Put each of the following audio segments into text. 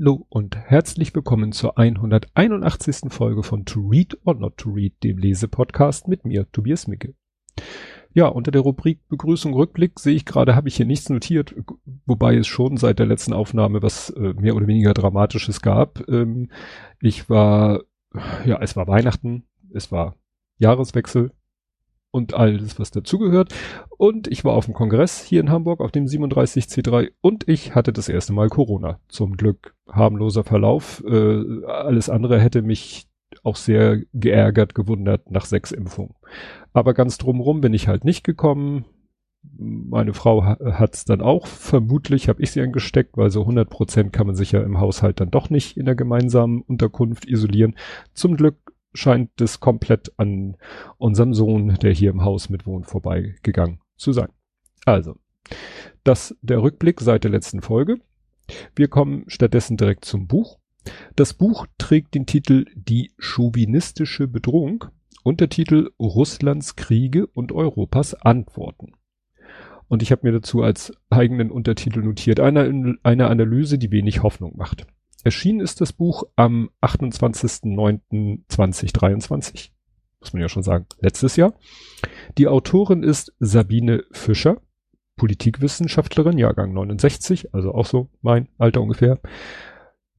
Hallo und herzlich willkommen zur 181. Folge von To Read or Not to Read, dem Lesepodcast mit mir, Tobias Micke. Ja, unter der Rubrik Begrüßung Rückblick sehe ich gerade, habe ich hier nichts notiert, wobei es schon seit der letzten Aufnahme was äh, mehr oder weniger Dramatisches gab. Ähm, ich war, ja, es war Weihnachten, es war Jahreswechsel, und alles, was dazugehört. Und ich war auf dem Kongress hier in Hamburg auf dem 37C3 und ich hatte das erste Mal Corona. Zum Glück harmloser Verlauf. Äh, alles andere hätte mich auch sehr geärgert, gewundert nach sechs Impfungen. Aber ganz drumrum bin ich halt nicht gekommen. Meine Frau hat es dann auch, vermutlich habe ich sie angesteckt, weil so 100 Prozent kann man sich ja im Haushalt dann doch nicht in der gemeinsamen Unterkunft isolieren. Zum Glück scheint es komplett an unserem Sohn, der hier im Haus mitwohnt, vorbeigegangen zu sein. Also, das der Rückblick seit der letzten Folge. Wir kommen stattdessen direkt zum Buch. Das Buch trägt den Titel Die chauvinistische Bedrohung, Untertitel Russlands Kriege und Europas Antworten. Und ich habe mir dazu als eigenen Untertitel notiert, eine, eine Analyse, die wenig Hoffnung macht. Erschienen ist das Buch am 28.09.2023. Muss man ja schon sagen, letztes Jahr. Die Autorin ist Sabine Fischer, Politikwissenschaftlerin, Jahrgang 69, also auch so mein Alter ungefähr.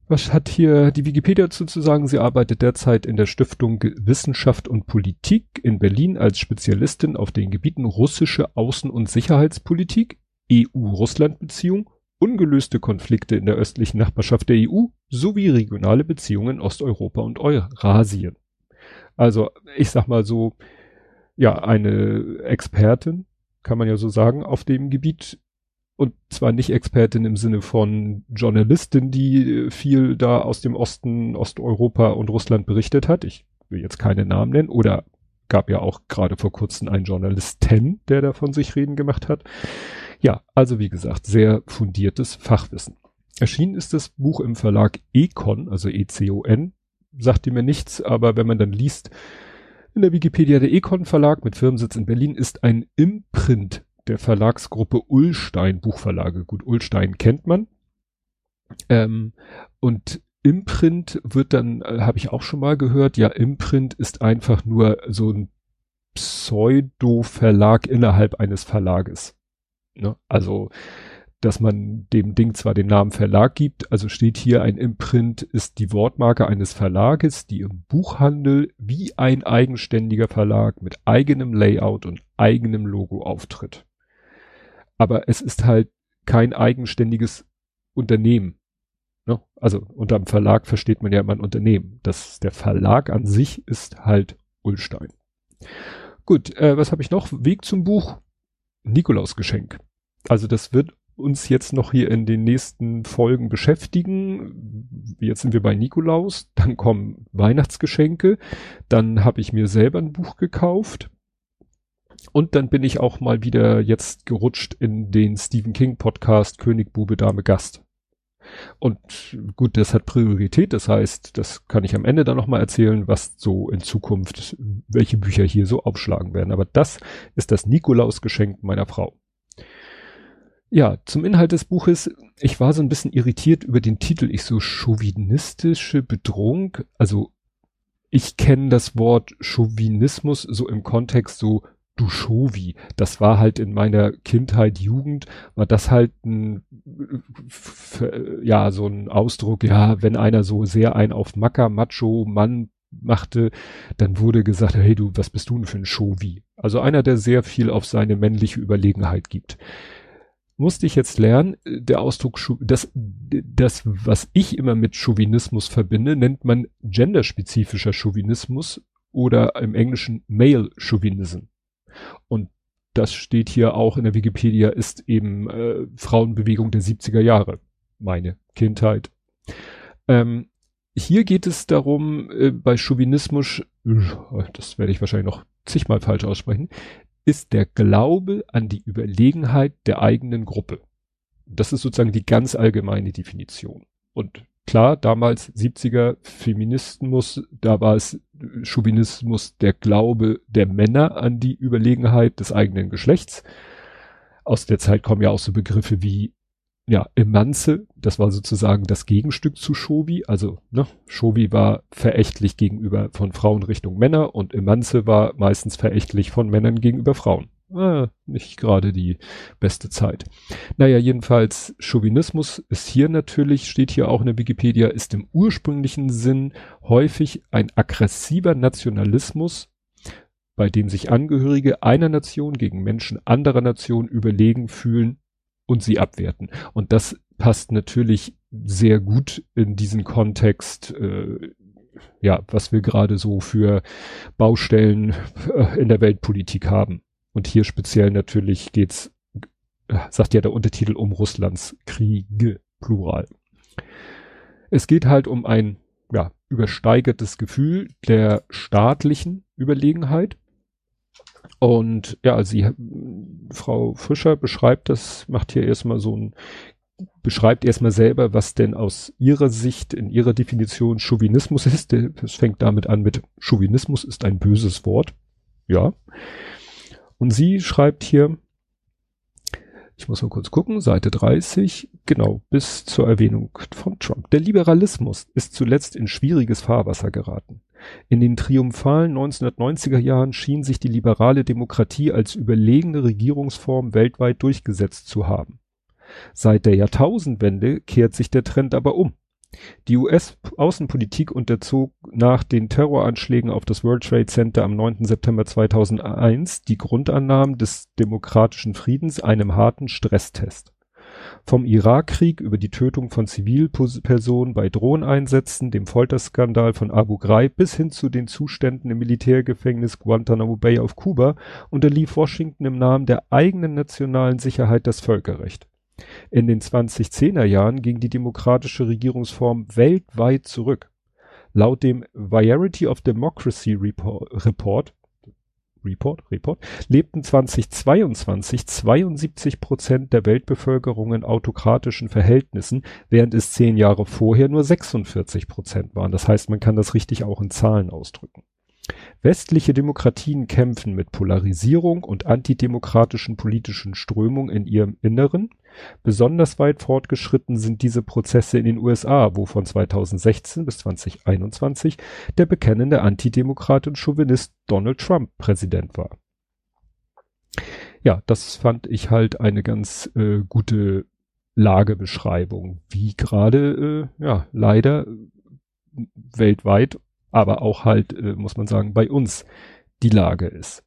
Was hat hier die Wikipedia dazu zu sagen? Sie arbeitet derzeit in der Stiftung Wissenschaft und Politik in Berlin als Spezialistin auf den Gebieten russische Außen- und Sicherheitspolitik, EU-Russland-Beziehung ungelöste Konflikte in der östlichen Nachbarschaft der EU sowie regionale Beziehungen Osteuropa und Eurasien. Also ich sag mal so, ja, eine Expertin, kann man ja so sagen, auf dem Gebiet und zwar nicht Expertin im Sinne von Journalistin, die viel da aus dem Osten, Osteuropa und Russland berichtet hat. Ich will jetzt keine Namen nennen oder gab ja auch gerade vor kurzem einen Journalisten, der da von sich reden gemacht hat. Ja, also wie gesagt, sehr fundiertes Fachwissen. Erschienen ist das Buch im Verlag Econ, also E-C-O-N, sagt mir nichts, aber wenn man dann liest, in der Wikipedia der Econ Verlag mit Firmensitz in Berlin ist ein Imprint der Verlagsgruppe Ullstein Buchverlage. Gut, Ullstein kennt man. Ähm, und Imprint wird dann, äh, habe ich auch schon mal gehört, ja, Imprint ist einfach nur so ein Pseudo-Verlag innerhalb eines Verlages. Ne? Also, dass man dem Ding zwar den Namen Verlag gibt, also steht hier ein Imprint ist die Wortmarke eines Verlages, die im Buchhandel wie ein eigenständiger Verlag mit eigenem Layout und eigenem Logo auftritt. Aber es ist halt kein eigenständiges Unternehmen. Ne? Also unter dem Verlag versteht man ja immer ein Unternehmen. Das, der Verlag an sich ist halt Ulstein. Gut, äh, was habe ich noch? Weg zum Buch. Nikolausgeschenk. Also das wird uns jetzt noch hier in den nächsten Folgen beschäftigen. Jetzt sind wir bei Nikolaus, dann kommen Weihnachtsgeschenke, dann habe ich mir selber ein Buch gekauft und dann bin ich auch mal wieder jetzt gerutscht in den Stephen King Podcast König, Bube, Dame, Gast. Und gut, das hat Priorität, das heißt, das kann ich am Ende dann nochmal erzählen, was so in Zukunft, welche Bücher hier so aufschlagen werden. Aber das ist das Nikolausgeschenk meiner Frau. Ja, zum Inhalt des Buches. Ich war so ein bisschen irritiert über den Titel. Ich so chauvinistische Bedrohung. Also ich kenne das Wort Chauvinismus so im Kontext so du Chauvi. Das war halt in meiner Kindheit, Jugend, war das halt ein, ja, so ein Ausdruck, ja, wenn einer so sehr ein auf Macker, Macho, Mann machte, dann wurde gesagt, hey du, was bist du denn für ein Chauvi? Also einer, der sehr viel auf seine männliche Überlegenheit gibt musste ich jetzt lernen, der Ausdruck, das, das, was ich immer mit Chauvinismus verbinde, nennt man genderspezifischer Chauvinismus oder im Englischen Male Chauvinism. Und das steht hier auch in der Wikipedia, ist eben äh, Frauenbewegung der 70er Jahre. Meine Kindheit. Ähm, hier geht es darum, äh, bei Chauvinismus, das werde ich wahrscheinlich noch zigmal falsch aussprechen, ist der Glaube an die Überlegenheit der eigenen Gruppe. Das ist sozusagen die ganz allgemeine Definition. Und klar, damals 70er Feminismus, da war es Chauvinismus der Glaube der Männer an die Überlegenheit des eigenen Geschlechts. Aus der Zeit kommen ja auch so Begriffe wie ja, Emanze, das war sozusagen das Gegenstück zu Shovi, also ne, Shovi war verächtlich gegenüber von Frauen Richtung Männer und Emanze war meistens verächtlich von Männern gegenüber Frauen. Ah, nicht gerade die beste Zeit. Naja, jedenfalls Chauvinismus ist hier natürlich, steht hier auch in der Wikipedia, ist im ursprünglichen Sinn häufig ein aggressiver Nationalismus, bei dem sich Angehörige einer Nation gegen Menschen anderer Nationen überlegen fühlen und sie abwerten. Und das passt natürlich sehr gut in diesen Kontext, äh, ja, was wir gerade so für Baustellen äh, in der Weltpolitik haben. Und hier speziell natürlich geht's, äh, sagt ja der Untertitel um Russlands Kriege, Plural. Es geht halt um ein, ja, übersteigertes Gefühl der staatlichen Überlegenheit und ja, sie, Frau Fischer beschreibt das, macht hier erstmal so ein, beschreibt erstmal selber, was denn aus ihrer Sicht, in ihrer Definition Chauvinismus ist. Es fängt damit an mit Chauvinismus ist ein böses Wort. Ja. Und sie schreibt hier, ich muss mal kurz gucken, Seite 30, genau, bis zur Erwähnung von Trump. Der Liberalismus ist zuletzt in schwieriges Fahrwasser geraten. In den triumphalen 1990er Jahren schien sich die liberale Demokratie als überlegene Regierungsform weltweit durchgesetzt zu haben. Seit der Jahrtausendwende kehrt sich der Trend aber um. Die US-Außenpolitik unterzog nach den Terroranschlägen auf das World Trade Center am 9. September 2001 die Grundannahmen des demokratischen Friedens einem harten Stresstest. Vom Irakkrieg über die Tötung von Zivilpersonen bei Drohneinsätzen, dem Folterskandal von Abu Ghraib bis hin zu den Zuständen im Militärgefängnis Guantanamo Bay auf Kuba unterlief Washington im Namen der eigenen nationalen Sicherheit das Völkerrecht. In den 2010er Jahren ging die demokratische Regierungsform weltweit zurück. Laut dem Variety of Democracy Report Report, Report, lebten 2022 72 Prozent der Weltbevölkerung in autokratischen Verhältnissen, während es zehn Jahre vorher nur 46 Prozent waren. Das heißt, man kann das richtig auch in Zahlen ausdrücken. Westliche Demokratien kämpfen mit Polarisierung und antidemokratischen politischen Strömungen in ihrem Inneren. Besonders weit fortgeschritten sind diese Prozesse in den USA, wo von 2016 bis 2021 der bekennende Antidemokrat und Chauvinist Donald Trump Präsident war. Ja, das fand ich halt eine ganz äh, gute Lagebeschreibung, wie gerade, äh, ja, leider weltweit aber auch halt, äh, muss man sagen, bei uns die Lage ist.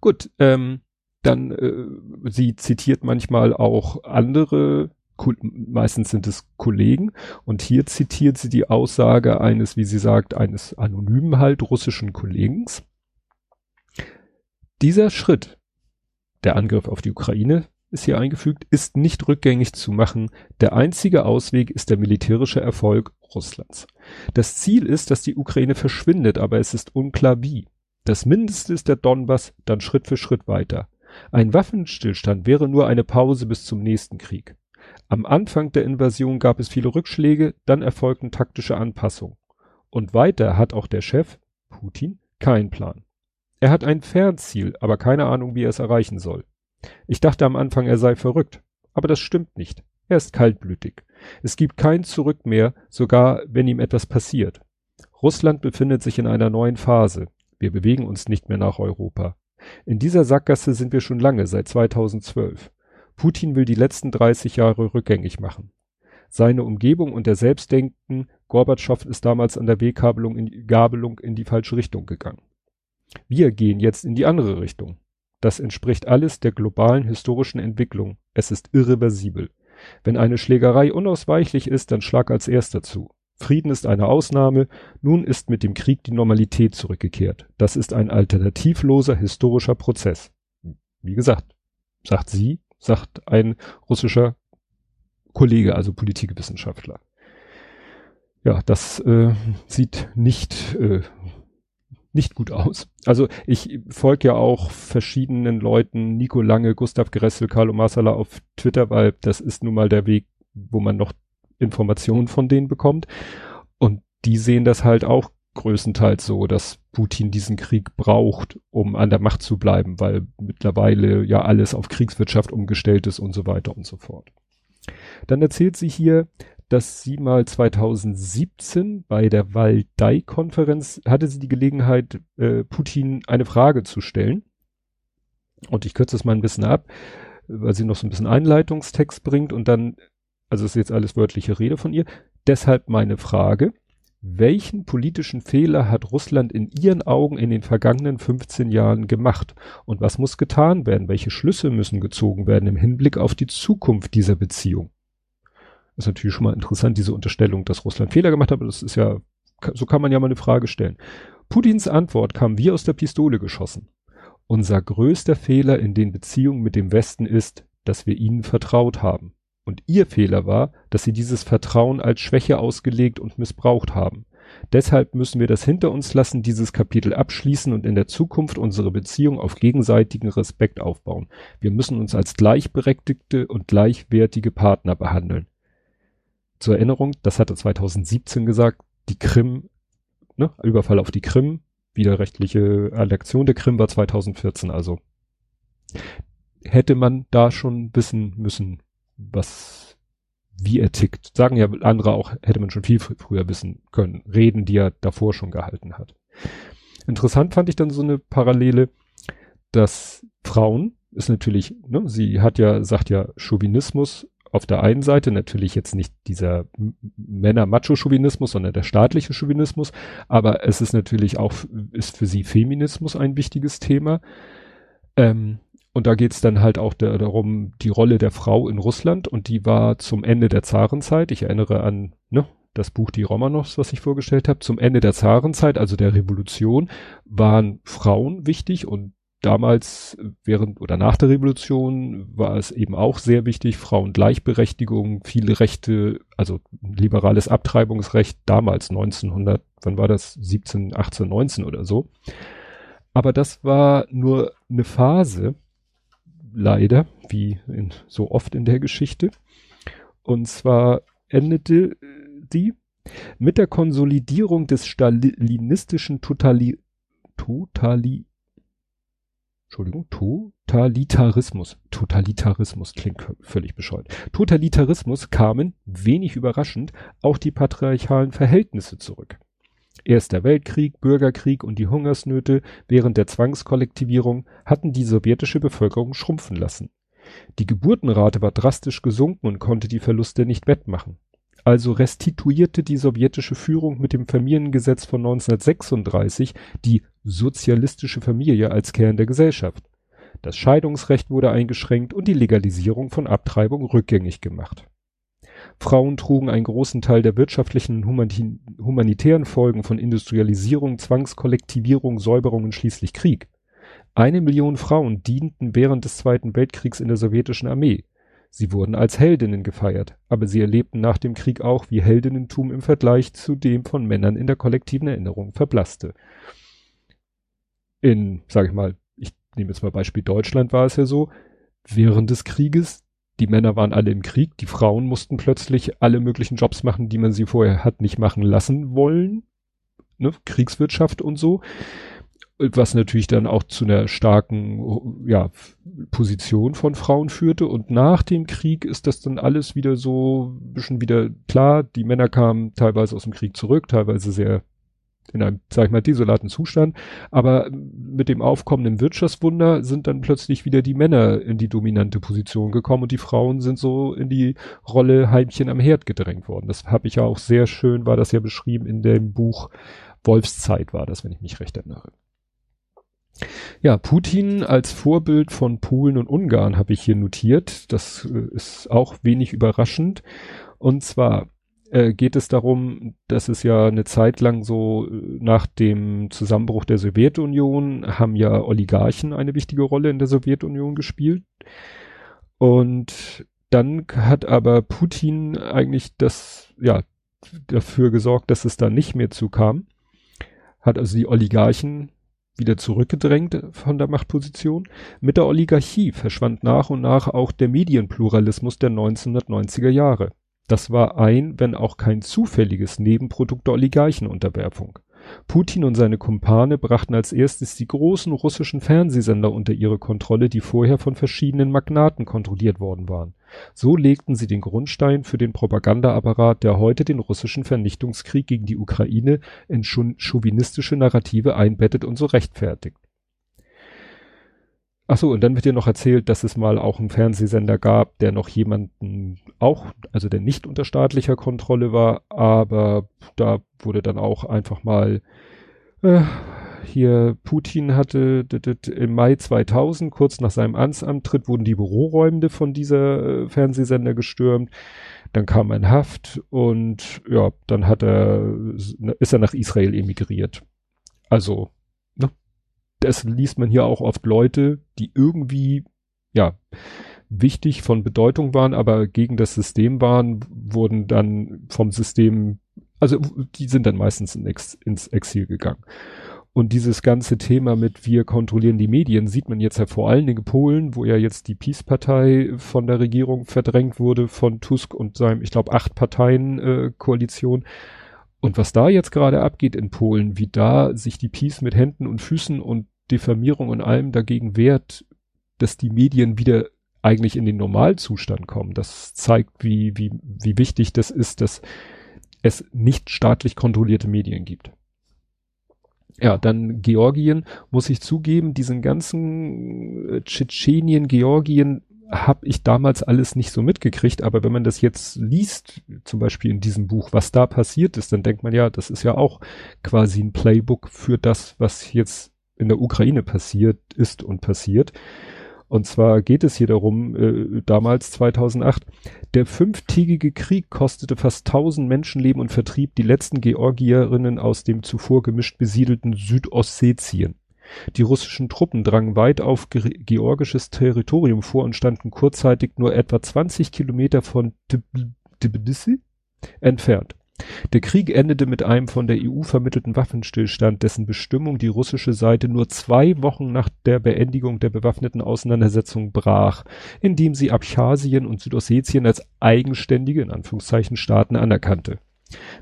Gut, ähm, dann, äh, sie zitiert manchmal auch andere, meistens sind es Kollegen, und hier zitiert sie die Aussage eines, wie sie sagt, eines anonymen halt russischen Kollegens. Dieser Schritt, der Angriff auf die Ukraine, ist hier eingefügt, ist nicht rückgängig zu machen. Der einzige Ausweg ist der militärische Erfolg Russlands. Das Ziel ist, dass die Ukraine verschwindet, aber es ist unklar wie. Das Mindeste ist der Donbass, dann Schritt für Schritt weiter. Ein Waffenstillstand wäre nur eine Pause bis zum nächsten Krieg. Am Anfang der Invasion gab es viele Rückschläge, dann erfolgten taktische Anpassungen. Und weiter hat auch der Chef, Putin, keinen Plan. Er hat ein Fernziel, aber keine Ahnung, wie er es erreichen soll. Ich dachte am Anfang, er sei verrückt. Aber das stimmt nicht. Er ist kaltblütig. Es gibt kein Zurück mehr, sogar wenn ihm etwas passiert. Russland befindet sich in einer neuen Phase. Wir bewegen uns nicht mehr nach Europa. In dieser Sackgasse sind wir schon lange, seit 2012. Putin will die letzten 30 Jahre rückgängig machen. Seine Umgebung und der Selbstdenken, Gorbatschow ist damals an der Weggabelung in, Gabelung in die falsche Richtung gegangen. Wir gehen jetzt in die andere Richtung. Das entspricht alles der globalen historischen Entwicklung. Es ist irreversibel. Wenn eine Schlägerei unausweichlich ist, dann schlag als erster zu. Frieden ist eine Ausnahme, nun ist mit dem Krieg die Normalität zurückgekehrt. Das ist ein alternativloser historischer Prozess. Wie gesagt, sagt sie, sagt ein russischer Kollege, also Politikwissenschaftler. Ja, das äh, sieht nicht äh, nicht gut aus. Also ich folge ja auch verschiedenen Leuten, Nico Lange, Gustav Gressel, Carlo Marsala auf Twitter, weil das ist nun mal der Weg, wo man noch Informationen von denen bekommt. Und die sehen das halt auch größtenteils so, dass Putin diesen Krieg braucht, um an der Macht zu bleiben, weil mittlerweile ja alles auf Kriegswirtschaft umgestellt ist und so weiter und so fort. Dann erzählt sie hier, dass sie mal 2017 bei der Waldei-Konferenz hatte sie die Gelegenheit, äh, Putin eine Frage zu stellen. Und ich kürze es mal ein bisschen ab, weil sie noch so ein bisschen Einleitungstext bringt und dann, also ist jetzt alles wörtliche Rede von ihr. Deshalb meine Frage. Welchen politischen Fehler hat Russland in Ihren Augen in den vergangenen 15 Jahren gemacht? Und was muss getan werden? Welche Schlüsse müssen gezogen werden im Hinblick auf die Zukunft dieser Beziehung? Ist natürlich schon mal interessant, diese Unterstellung, dass Russland Fehler gemacht hat, aber das ist ja, so kann man ja mal eine Frage stellen. Putins Antwort kam wie aus der Pistole geschossen. Unser größter Fehler in den Beziehungen mit dem Westen ist, dass wir ihnen vertraut haben. Und ihr Fehler war, dass sie dieses Vertrauen als Schwäche ausgelegt und missbraucht haben. Deshalb müssen wir das hinter uns lassen, dieses Kapitel abschließen und in der Zukunft unsere Beziehung auf gegenseitigen Respekt aufbauen. Wir müssen uns als gleichberechtigte und gleichwertige Partner behandeln zur Erinnerung, das hatte 2017 gesagt, die Krim, ne, Überfall auf die Krim, widerrechtliche Annexion der Krim war 2014, also hätte man da schon wissen müssen, was, wie er tickt. Sagen ja andere auch, hätte man schon viel früher wissen können. Reden, die er davor schon gehalten hat. Interessant fand ich dann so eine Parallele, dass Frauen ist natürlich, ne, sie hat ja, sagt ja Chauvinismus auf der einen Seite natürlich jetzt nicht dieser Männer-Macho-Chauvinismus, sondern der staatliche Chauvinismus, aber es ist natürlich auch, ist für sie Feminismus ein wichtiges Thema. Ähm, und da geht es dann halt auch der, darum, die Rolle der Frau in Russland und die war zum Ende der Zarenzeit, ich erinnere an ne, das Buch Die Romanows, was ich vorgestellt habe, zum Ende der Zarenzeit, also der Revolution, waren Frauen wichtig und damals während oder nach der Revolution war es eben auch sehr wichtig, Frauengleichberechtigung, viele Rechte, also liberales Abtreibungsrecht damals 1900, wann war das? 17, 18, 19 oder so. Aber das war nur eine Phase, leider, wie in, so oft in der Geschichte. Und zwar endete die mit der Konsolidierung des stalinistischen Totali Totali Entschuldigung, Totalitarismus. Totalitarismus klingt völlig bescheuert. Totalitarismus kamen, wenig überraschend, auch die patriarchalen Verhältnisse zurück. Erster Weltkrieg, Bürgerkrieg und die Hungersnöte während der Zwangskollektivierung hatten die sowjetische Bevölkerung schrumpfen lassen. Die Geburtenrate war drastisch gesunken und konnte die Verluste nicht wettmachen. Also restituierte die sowjetische Führung mit dem Familiengesetz von 1936 die sozialistische Familie als Kern der Gesellschaft. Das Scheidungsrecht wurde eingeschränkt und die Legalisierung von Abtreibung rückgängig gemacht. Frauen trugen einen großen Teil der wirtschaftlichen und humanitären Folgen von Industrialisierung, Zwangskollektivierung, Säuberung und schließlich Krieg. Eine Million Frauen dienten während des Zweiten Weltkriegs in der sowjetischen Armee. Sie wurden als Heldinnen gefeiert, aber sie erlebten nach dem Krieg auch, wie Heldinnentum im Vergleich zu dem von Männern in der kollektiven Erinnerung verblasste. In, sag ich mal, ich nehme jetzt mal Beispiel Deutschland war es ja so, während des Krieges, die Männer waren alle im Krieg, die Frauen mussten plötzlich alle möglichen Jobs machen, die man sie vorher hat nicht machen lassen wollen, ne? Kriegswirtschaft und so was natürlich dann auch zu einer starken ja, Position von Frauen führte. Und nach dem Krieg ist das dann alles wieder so ein bisschen wieder klar. Die Männer kamen teilweise aus dem Krieg zurück, teilweise sehr in einem, sag ich mal, desolaten Zustand. Aber mit dem aufkommenden Wirtschaftswunder sind dann plötzlich wieder die Männer in die dominante Position gekommen und die Frauen sind so in die Rolle Heimchen am Herd gedrängt worden. Das habe ich ja auch sehr schön, war das ja beschrieben in dem Buch Wolfszeit war das, wenn ich mich recht erinnere. Ja, Putin als Vorbild von Polen und Ungarn habe ich hier notiert. Das äh, ist auch wenig überraschend. Und zwar äh, geht es darum, dass es ja eine Zeit lang so äh, nach dem Zusammenbruch der Sowjetunion haben ja Oligarchen eine wichtige Rolle in der Sowjetunion gespielt. Und dann hat aber Putin eigentlich das, ja, dafür gesorgt, dass es da nicht mehr zukam. Hat also die Oligarchen wieder zurückgedrängt von der Machtposition. Mit der Oligarchie verschwand nach und nach auch der Medienpluralismus der 1990er Jahre. Das war ein, wenn auch kein zufälliges Nebenprodukt der Oligarchenunterwerfung. Putin und seine Kumpane brachten als erstes die großen russischen Fernsehsender unter ihre Kontrolle, die vorher von verschiedenen Magnaten kontrolliert worden waren. So legten sie den Grundstein für den Propagandaapparat, der heute den russischen Vernichtungskrieg gegen die Ukraine in chauvinistische Narrative einbettet und so rechtfertigt. Ach so, und dann wird dir noch erzählt, dass es mal auch einen Fernsehsender gab, der noch jemanden auch, also der nicht unter staatlicher Kontrolle war, aber da wurde dann auch einfach mal äh, hier Putin hatte im Mai 2000, kurz nach seinem Amtsantritt, wurden die Büroräume von dieser äh, Fernsehsender gestürmt. Dann kam ein Haft und ja, dann hat er, ist er nach Israel emigriert. Also das liest man hier auch oft Leute, die irgendwie, ja, wichtig von Bedeutung waren, aber gegen das System waren, wurden dann vom System, also die sind dann meistens in Ex, ins Exil gegangen. Und dieses ganze Thema mit wir kontrollieren die Medien sieht man jetzt ja vor allen Dingen in Polen, wo ja jetzt die Peace-Partei von der Regierung verdrängt wurde von Tusk und seinem, ich glaube, acht Parteien äh. Und was da jetzt gerade abgeht in Polen, wie da sich die Peace mit Händen und Füßen und Diffamierung und allem dagegen wehrt, dass die Medien wieder eigentlich in den Normalzustand kommen. Das zeigt, wie, wie, wie wichtig das ist, dass es nicht staatlich kontrollierte Medien gibt. Ja, dann Georgien, muss ich zugeben, diesen ganzen äh, Tschetschenien, Georgien, habe ich damals alles nicht so mitgekriegt, aber wenn man das jetzt liest, zum Beispiel in diesem Buch, was da passiert ist, dann denkt man ja, das ist ja auch quasi ein Playbook für das, was jetzt in der Ukraine passiert ist und passiert. Und zwar geht es hier darum, äh, damals 2008, der fünftägige Krieg kostete fast 1000 Menschenleben und vertrieb die letzten Georgierinnen aus dem zuvor gemischt besiedelten Südossetien. Die russischen Truppen drangen weit auf ge georgisches Territorium vor und standen kurzzeitig nur etwa 20 Kilometer von Tbilisi entfernt. Der Krieg endete mit einem von der EU vermittelten Waffenstillstand, dessen Bestimmung die russische Seite nur zwei Wochen nach der Beendigung der bewaffneten Auseinandersetzung brach, indem sie Abchasien und Südossetien als eigenständige, in Anführungszeichen, Staaten anerkannte.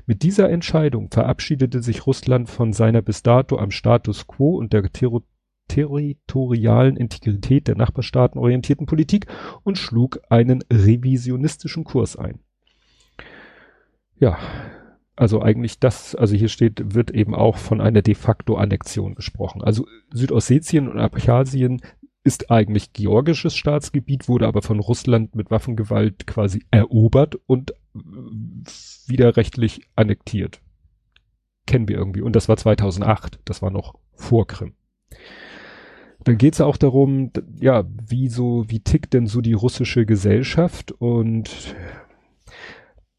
Mit dieser Entscheidung verabschiedete sich Russland von seiner bis dato am Status quo und der territorialen Integrität der Nachbarstaaten orientierten Politik und schlug einen revisionistischen Kurs ein ja, also eigentlich das, also hier steht, wird eben auch von einer de facto Annexion gesprochen. Also Südossetien und Abchasien ist eigentlich georgisches Staatsgebiet, wurde aber von Russland mit Waffengewalt quasi erobert und widerrechtlich annektiert. Kennen wir irgendwie. Und das war 2008. Das war noch vor Krim. Dann geht es auch darum, ja, wie so, wie tickt denn so die russische Gesellschaft und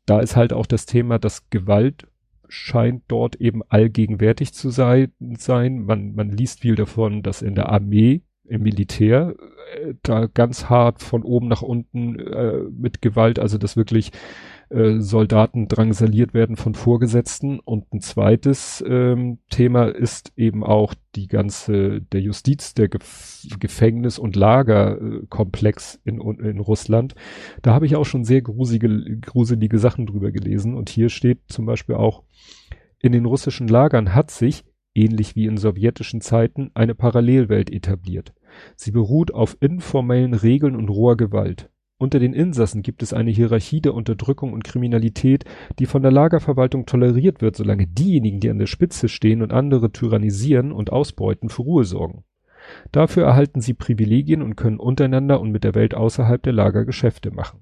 da ist halt auch das Thema, dass Gewalt scheint dort eben allgegenwärtig zu sein. Man, man liest viel davon, dass in der Armee, im Militär, äh, da ganz hart von oben nach unten äh, mit Gewalt, also dass wirklich äh, Soldaten drangsaliert werden von Vorgesetzten. Und ein zweites ähm, Thema ist eben auch die ganze, der Justiz, der Gef Gefängnis- und Lagerkomplex in, in Russland. Da habe ich auch schon sehr gruselige, gruselige Sachen drüber gelesen. Und hier steht zum Beispiel auch, in den russischen Lagern hat sich, ähnlich wie in sowjetischen Zeiten, eine Parallelwelt etabliert. Sie beruht auf informellen Regeln und roher Gewalt. Unter den Insassen gibt es eine Hierarchie der Unterdrückung und Kriminalität, die von der Lagerverwaltung toleriert wird, solange diejenigen, die an der Spitze stehen und andere tyrannisieren und ausbeuten, für Ruhe sorgen. Dafür erhalten sie Privilegien und können untereinander und mit der Welt außerhalb der Lager Geschäfte machen.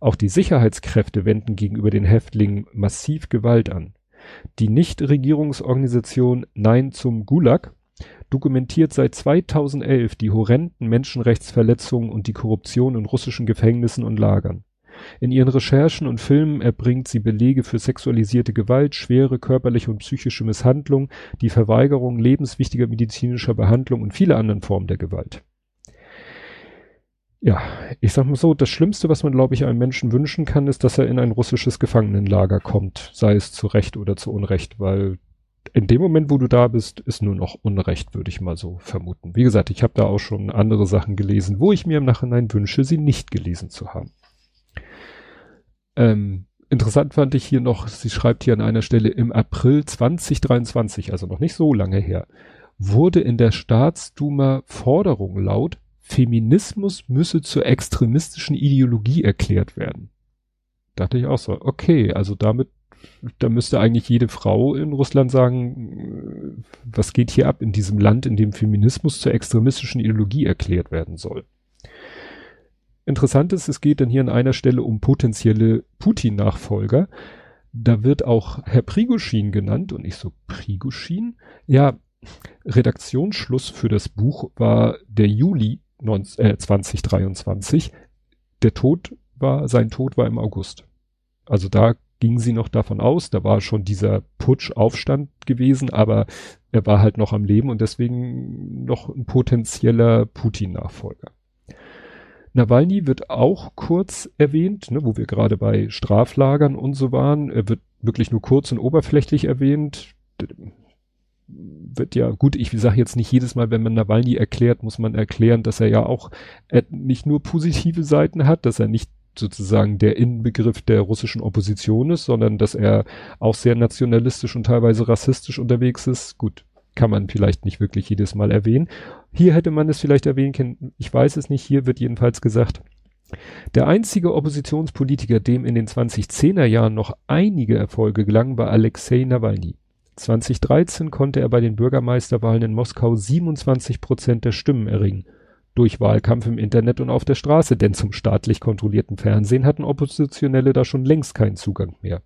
Auch die Sicherheitskräfte wenden gegenüber den Häftlingen massiv Gewalt an. Die Nichtregierungsorganisation Nein zum Gulag dokumentiert seit 2011 die horrenden Menschenrechtsverletzungen und die Korruption in russischen Gefängnissen und Lagern. In ihren Recherchen und Filmen erbringt sie Belege für sexualisierte Gewalt, schwere körperliche und psychische Misshandlung, die Verweigerung lebenswichtiger medizinischer Behandlung und viele anderen Formen der Gewalt. Ja, ich sag mal so, das Schlimmste, was man, glaube ich, einem Menschen wünschen kann, ist, dass er in ein russisches Gefangenenlager kommt, sei es zu Recht oder zu Unrecht, weil in dem Moment, wo du da bist, ist nur noch Unrecht, würde ich mal so vermuten. Wie gesagt, ich habe da auch schon andere Sachen gelesen, wo ich mir im Nachhinein wünsche, sie nicht gelesen zu haben. Ähm, interessant fand ich hier noch, sie schreibt hier an einer Stelle, im April 2023, also noch nicht so lange her, wurde in der Staatsduma Forderung laut, Feminismus müsse zur extremistischen Ideologie erklärt werden. Dachte ich auch so, okay, also damit, da müsste eigentlich jede Frau in Russland sagen, was geht hier ab in diesem Land, in dem Feminismus zur extremistischen Ideologie erklärt werden soll. Interessant ist, es geht dann hier an einer Stelle um potenzielle Putin-Nachfolger. Da wird auch Herr Prigoschin genannt und nicht so Prigoschin. Ja, Redaktionsschluss für das Buch war der Juli 19, äh, 2023. Der Tod war, sein Tod war im August. Also da ging sie noch davon aus, da war schon dieser Putsch-Aufstand gewesen, aber er war halt noch am Leben und deswegen noch ein potenzieller Putin-Nachfolger. Nawalny wird auch kurz erwähnt, ne, wo wir gerade bei Straflagern und so waren. Er wird wirklich nur kurz und oberflächlich erwähnt. Wird ja, gut, ich sage jetzt nicht jedes Mal, wenn man Nawalny erklärt, muss man erklären, dass er ja auch äh, nicht nur positive Seiten hat, dass er nicht sozusagen der Inbegriff der russischen Opposition ist, sondern dass er auch sehr nationalistisch und teilweise rassistisch unterwegs ist. Gut, kann man vielleicht nicht wirklich jedes Mal erwähnen. Hier hätte man es vielleicht erwähnen können, ich weiß es nicht, hier wird jedenfalls gesagt, der einzige Oppositionspolitiker, dem in den 2010er Jahren noch einige Erfolge gelangen, war Alexei Nawalny. 2013 konnte er bei den Bürgermeisterwahlen in Moskau 27 Prozent der Stimmen erringen. Durch Wahlkampf im Internet und auf der Straße, denn zum staatlich kontrollierten Fernsehen hatten Oppositionelle da schon längst keinen Zugang mehr.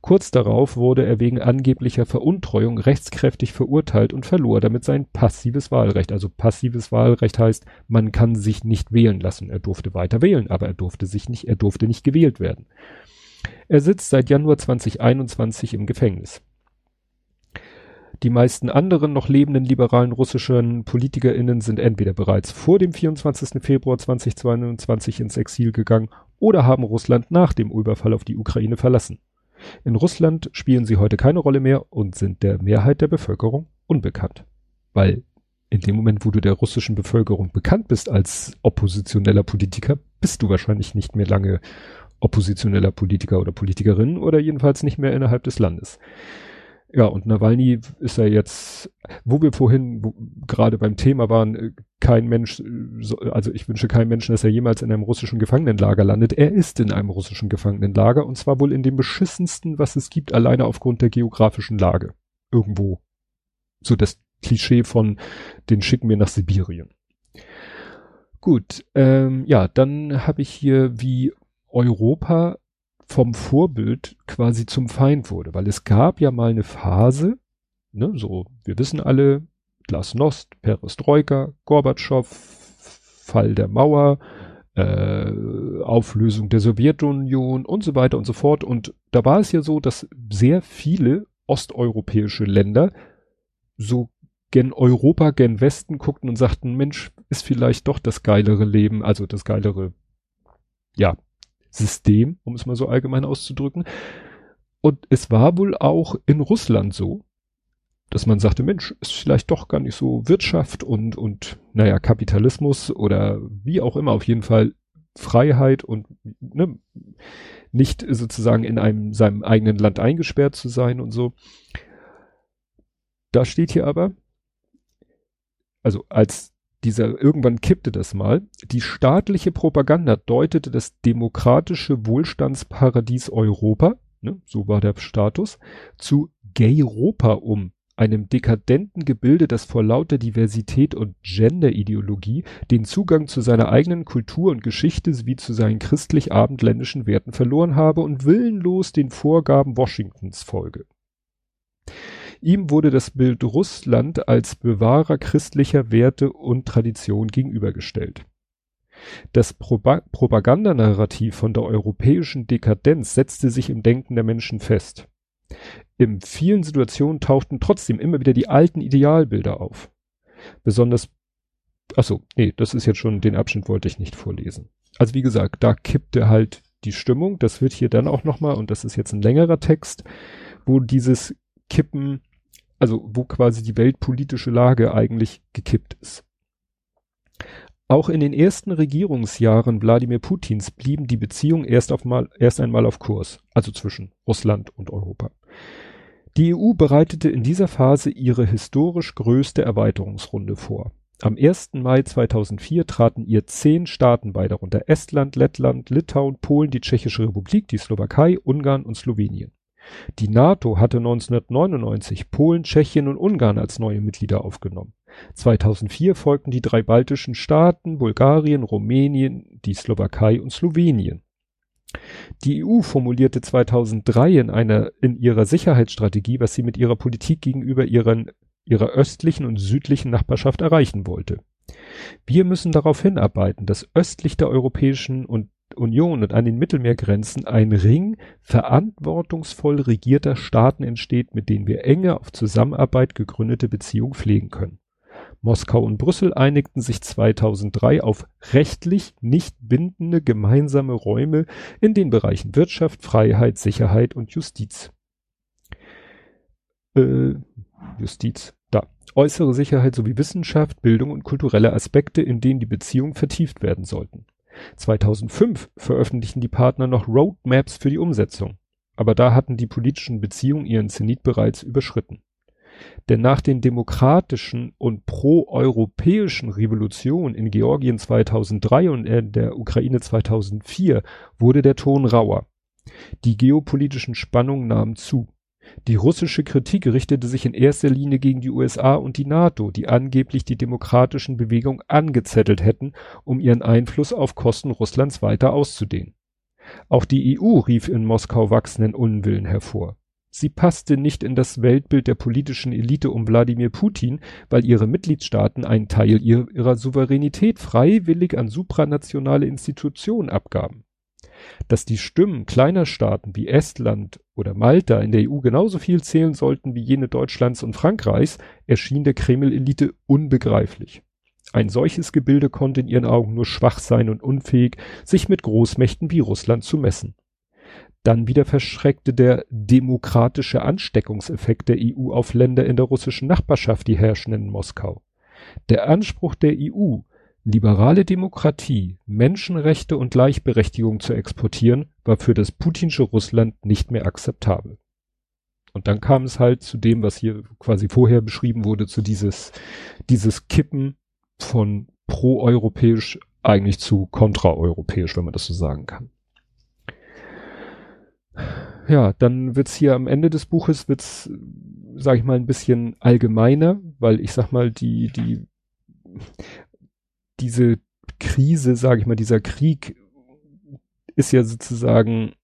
Kurz darauf wurde er wegen angeblicher Veruntreuung rechtskräftig verurteilt und verlor damit sein passives Wahlrecht. Also passives Wahlrecht heißt, man kann sich nicht wählen lassen. Er durfte weiter wählen, aber er durfte sich nicht, er durfte nicht gewählt werden. Er sitzt seit Januar 2021 im Gefängnis. Die meisten anderen noch lebenden liberalen russischen PolitikerInnen sind entweder bereits vor dem 24. Februar 2022 ins Exil gegangen oder haben Russland nach dem Überfall auf die Ukraine verlassen. In Russland spielen sie heute keine Rolle mehr und sind der Mehrheit der Bevölkerung unbekannt. Weil in dem Moment, wo du der russischen Bevölkerung bekannt bist als oppositioneller Politiker, bist du wahrscheinlich nicht mehr lange oppositioneller Politiker oder Politikerin oder jedenfalls nicht mehr innerhalb des Landes. Ja, und Nawalny ist ja jetzt, wo wir vorhin gerade beim Thema waren, äh, kein Mensch, äh, also ich wünsche keinem Menschen, dass er jemals in einem russischen Gefangenenlager landet. Er ist in einem russischen Gefangenenlager und zwar wohl in dem beschissensten, was es gibt, alleine aufgrund der geografischen Lage. Irgendwo. So das Klischee von, den schicken wir nach Sibirien. Gut, ähm, ja, dann habe ich hier, wie Europa vom Vorbild quasi zum Feind wurde, weil es gab ja mal eine Phase, ne, so, wir wissen alle, Glasnost, Perestroika, Gorbatschow, Fall der Mauer, äh, Auflösung der Sowjetunion und so weiter und so fort. Und da war es ja so, dass sehr viele osteuropäische Länder so gen Europa, gen Westen guckten und sagten, Mensch, ist vielleicht doch das geilere Leben, also das geilere, ja, System, um es mal so allgemein auszudrücken. Und es war wohl auch in Russland so, dass man sagte, Mensch, ist vielleicht doch gar nicht so Wirtschaft und, und, naja, Kapitalismus oder wie auch immer, auf jeden Fall Freiheit und ne, nicht sozusagen in einem, seinem eigenen Land eingesperrt zu sein und so. Da steht hier aber, also als dieser, irgendwann kippte das mal, die staatliche Propaganda deutete das demokratische Wohlstandsparadies Europa, ne, so war der Status, zu Gayropa um, einem dekadenten Gebilde, das vor lauter Diversität und Gender-Ideologie den Zugang zu seiner eigenen Kultur und Geschichte sowie zu seinen christlich-abendländischen Werten verloren habe und willenlos den Vorgaben Washingtons folge. Ihm wurde das Bild Russland als Bewahrer christlicher Werte und Tradition gegenübergestellt. Das Propagandanarrativ von der europäischen Dekadenz setzte sich im Denken der Menschen fest. In vielen Situationen tauchten trotzdem immer wieder die alten Idealbilder auf. Besonders, achso, nee, das ist jetzt schon, den Abschnitt wollte ich nicht vorlesen. Also wie gesagt, da kippte halt die Stimmung, das wird hier dann auch nochmal, und das ist jetzt ein längerer Text, wo dieses Kippen also wo quasi die weltpolitische Lage eigentlich gekippt ist. Auch in den ersten Regierungsjahren Wladimir Putins blieben die Beziehungen erst, auf mal, erst einmal auf Kurs, also zwischen Russland und Europa. Die EU bereitete in dieser Phase ihre historisch größte Erweiterungsrunde vor. Am 1. Mai 2004 traten ihr zehn Staaten bei, darunter Estland, Lettland, Litauen, Polen, die Tschechische Republik, die Slowakei, Ungarn und Slowenien. Die NATO hatte 1999 Polen, Tschechien und Ungarn als neue Mitglieder aufgenommen. 2004 folgten die drei baltischen Staaten, Bulgarien, Rumänien, die Slowakei und Slowenien. Die EU formulierte 2003 in einer, in ihrer Sicherheitsstrategie, was sie mit ihrer Politik gegenüber ihren, ihrer östlichen und südlichen Nachbarschaft erreichen wollte. Wir müssen darauf hinarbeiten, dass östlich der Europäischen und Union und an den Mittelmeergrenzen ein Ring verantwortungsvoll regierter Staaten entsteht, mit denen wir enge auf Zusammenarbeit gegründete Beziehungen pflegen können. Moskau und Brüssel einigten sich 2003 auf rechtlich nicht bindende gemeinsame Räume in den Bereichen Wirtschaft, Freiheit, Sicherheit und Justiz. Äh, Justiz, da. Äußere Sicherheit sowie Wissenschaft, Bildung und kulturelle Aspekte, in denen die Beziehungen vertieft werden sollten. 2005 veröffentlichten die Partner noch Roadmaps für die Umsetzung. Aber da hatten die politischen Beziehungen ihren Zenit bereits überschritten. Denn nach den demokratischen und proeuropäischen Revolutionen in Georgien 2003 und in der Ukraine 2004 wurde der Ton rauer. Die geopolitischen Spannungen nahmen zu. Die russische Kritik richtete sich in erster Linie gegen die USA und die NATO, die angeblich die demokratischen Bewegungen angezettelt hätten, um ihren Einfluss auf Kosten Russlands weiter auszudehnen. Auch die EU rief in Moskau wachsenden Unwillen hervor. Sie passte nicht in das Weltbild der politischen Elite um Wladimir Putin, weil ihre Mitgliedstaaten einen Teil ihrer Souveränität freiwillig an supranationale Institutionen abgaben. Dass die Stimmen kleiner Staaten wie Estland oder Malta in der EU genauso viel zählen sollten wie jene Deutschlands und Frankreichs, erschien der Kreml-Elite unbegreiflich. Ein solches Gebilde konnte in ihren Augen nur schwach sein und unfähig, sich mit Großmächten wie Russland zu messen. Dann wieder verschreckte der demokratische Ansteckungseffekt der EU auf Länder in der russischen Nachbarschaft, die herrschen in Moskau. Der Anspruch der EU, liberale Demokratie, Menschenrechte und Gleichberechtigung zu exportieren, war für das putinsche Russland nicht mehr akzeptabel. Und dann kam es halt zu dem, was hier quasi vorher beschrieben wurde, zu dieses, dieses Kippen von pro-europäisch eigentlich zu kontraeuropäisch, wenn man das so sagen kann ja, dann wird's hier am Ende des Buches wird's, sag ich mal, ein bisschen allgemeiner, weil ich sag mal, die, die, diese Krise, sag ich mal, dieser Krieg ist ja sozusagen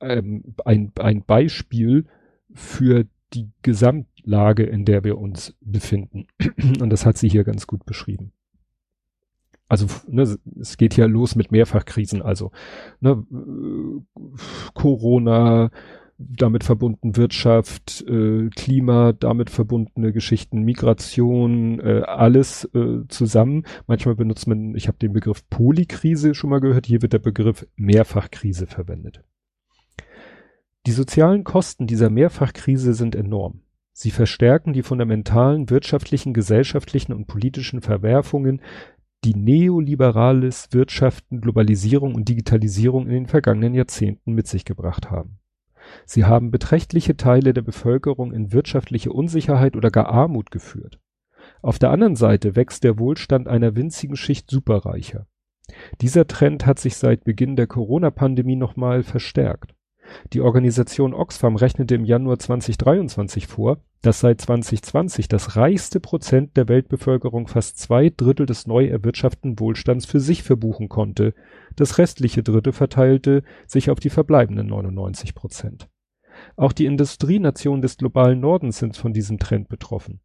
ähm, ein, ein Beispiel für die Gesamtlage, in der wir uns befinden. Und das hat sie hier ganz gut beschrieben also ne, es geht ja los mit Mehrfachkrisen, also ne, Corona, damit verbunden Wirtschaft, äh, Klima, damit verbundene Geschichten, Migration, äh, alles äh, zusammen. Manchmal benutzt man, ich habe den Begriff Polykrise schon mal gehört, hier wird der Begriff Mehrfachkrise verwendet. Die sozialen Kosten dieser Mehrfachkrise sind enorm. Sie verstärken die fundamentalen wirtschaftlichen, gesellschaftlichen und politischen Verwerfungen, die neoliberales Wirtschaften, Globalisierung und Digitalisierung in den vergangenen Jahrzehnten mit sich gebracht haben. Sie haben beträchtliche Teile der Bevölkerung in wirtschaftliche Unsicherheit oder gar Armut geführt. Auf der anderen Seite wächst der Wohlstand einer winzigen Schicht Superreicher. Dieser Trend hat sich seit Beginn der Corona-Pandemie nochmal verstärkt. Die Organisation Oxfam rechnete im Januar 2023 vor, dass seit 2020 das reichste Prozent der Weltbevölkerung fast zwei Drittel des neu erwirtschafteten Wohlstands für sich verbuchen konnte. Das restliche Drittel verteilte sich auf die verbleibenden 99 Prozent. Auch die Industrienationen des globalen Nordens sind von diesem Trend betroffen.